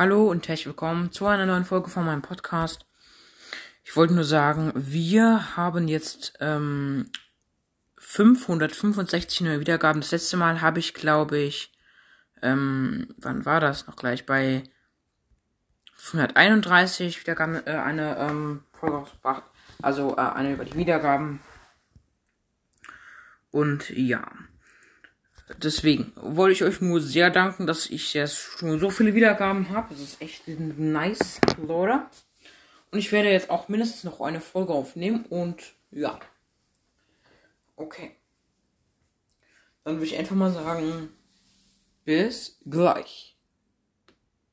Hallo und herzlich willkommen zu einer neuen Folge von meinem Podcast. Ich wollte nur sagen, wir haben jetzt ähm, 565 neue Wiedergaben. Das letzte Mal habe ich, glaube ich, ähm, wann war das noch gleich? Bei 531 Wiedergaben äh, eine ähm, Folge rausgebracht. Also äh, eine über die Wiedergaben. Und ja. Deswegen wollte ich euch nur sehr danken, dass ich jetzt schon so viele Wiedergaben habe. Das ist echt nice, Leute. Und ich werde jetzt auch mindestens noch eine Folge aufnehmen und ja. Okay. Dann würde ich einfach mal sagen, bis gleich.